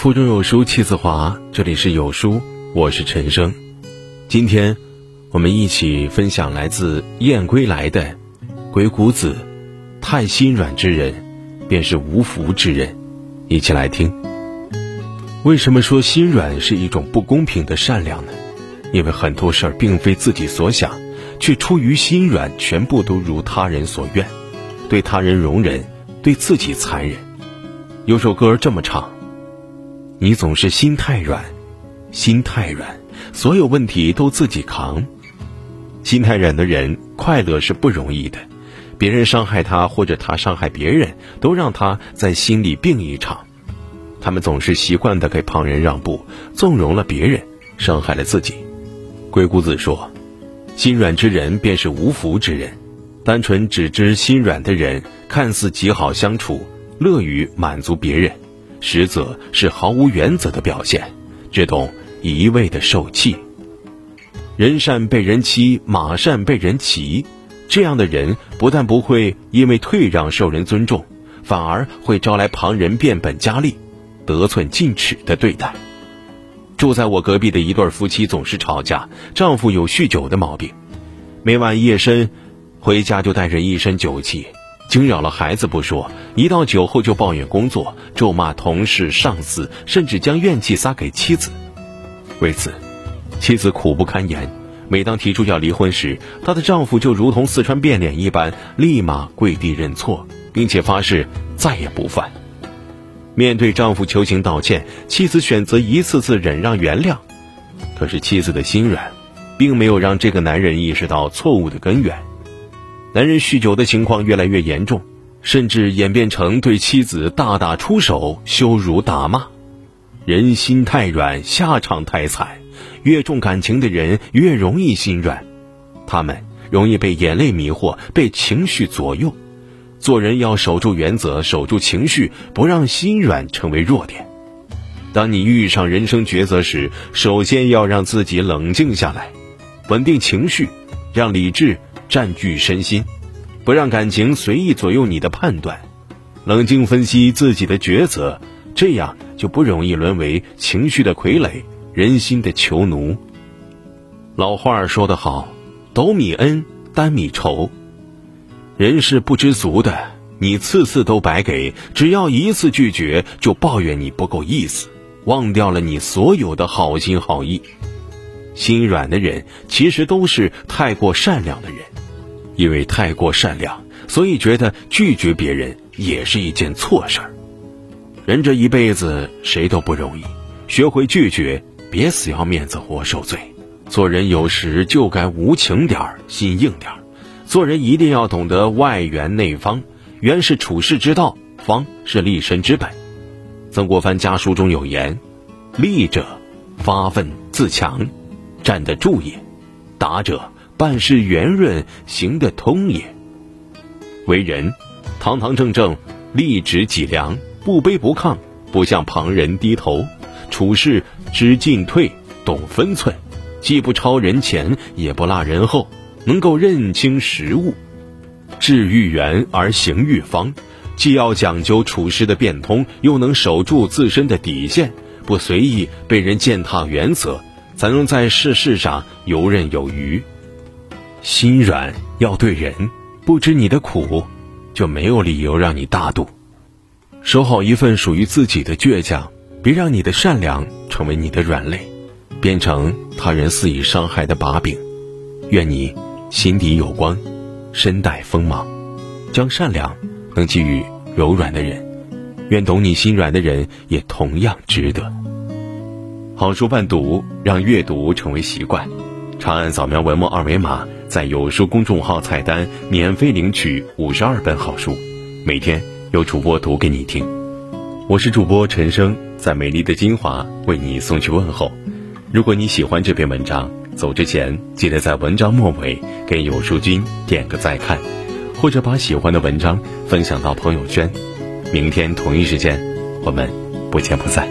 腹中有书气自华，这里是有书，我是陈生。今天，我们一起分享来自燕归来的《鬼谷子》：“太心软之人，便是无福之人。”一起来听。为什么说心软是一种不公平的善良呢？因为很多事儿并非自己所想，却出于心软，全部都如他人所愿，对他人容忍，对自己残忍。有首歌这么唱。你总是心太软，心太软，所有问题都自己扛。心太软的人快乐是不容易的，别人伤害他或者他伤害别人，都让他在心里病一场。他们总是习惯的给旁人让步，纵容了别人，伤害了自己。鬼谷子说：“心软之人便是无福之人。”单纯只知心软的人，看似极好相处，乐于满足别人。实则是毫无原则的表现，只懂一味的受气。人善被人欺，马善被人骑。这样的人不但不会因为退让受人尊重，反而会招来旁人变本加厉、得寸进尺的对待。住在我隔壁的一对夫妻总是吵架，丈夫有酗酒的毛病，每晚夜深回家就带着一身酒气。惊扰了孩子不说，一到酒后就抱怨工作，咒骂同事、上司，甚至将怨气撒给妻子。为此，妻子苦不堪言。每当提出要离婚时，她的丈夫就如同四川变脸一般，立马跪地认错，并且发誓再也不犯。面对丈夫求情道歉，妻子选择一次次忍让原谅。可是妻子的心软，并没有让这个男人意识到错误的根源。男人酗酒的情况越来越严重，甚至演变成对妻子大打出手、羞辱打骂。人心太软，下场太惨。越重感情的人越容易心软，他们容易被眼泪迷惑，被情绪左右。做人要守住原则，守住情绪，不让心软成为弱点。当你遇上人生抉择时，首先要让自己冷静下来，稳定情绪，让理智。占据身心，不让感情随意左右你的判断，冷静分析自己的抉择，这样就不容易沦为情绪的傀儡，人心的囚奴。老话说得好：“斗米恩，担米仇。”人是不知足的，你次次都白给，只要一次拒绝，就抱怨你不够意思，忘掉了你所有的好心好意。心软的人，其实都是太过善良的人。因为太过善良，所以觉得拒绝别人也是一件错事儿。人这一辈子谁都不容易，学会拒绝，别死要面子活受罪。做人有时就该无情点儿，心硬点儿。做人一定要懂得外圆内方，圆是处世之道，方是立身之本。曾国藩家书中有言：“立者，发愤自强，站得住也；达者。”办事圆润，行得通也。为人，堂堂正正，立直脊梁，不卑不亢，不向旁人低头。处事知进退，懂分寸，既不超人前，也不落人后，能够认清时务，志愈圆而行愈方。既要讲究处事的变通，又能守住自身的底线，不随意被人践踏原则，才能在世事上游刃有余。心软要对人，不知你的苦，就没有理由让你大度。守好一份属于自己的倔强，别让你的善良成为你的软肋，变成他人肆意伤害的把柄。愿你心底有光，身带锋芒，将善良能给予柔软的人。愿懂你心软的人也同样值得。好书伴读，让阅读成为习惯。长按扫描文末二维码。在有书公众号菜单免费领取五十二本好书，每天有主播读给你听。我是主播陈生，在美丽的金华为你送去问候。如果你喜欢这篇文章，走之前记得在文章末尾给有书君点个再看，或者把喜欢的文章分享到朋友圈。明天同一时间，我们不见不散。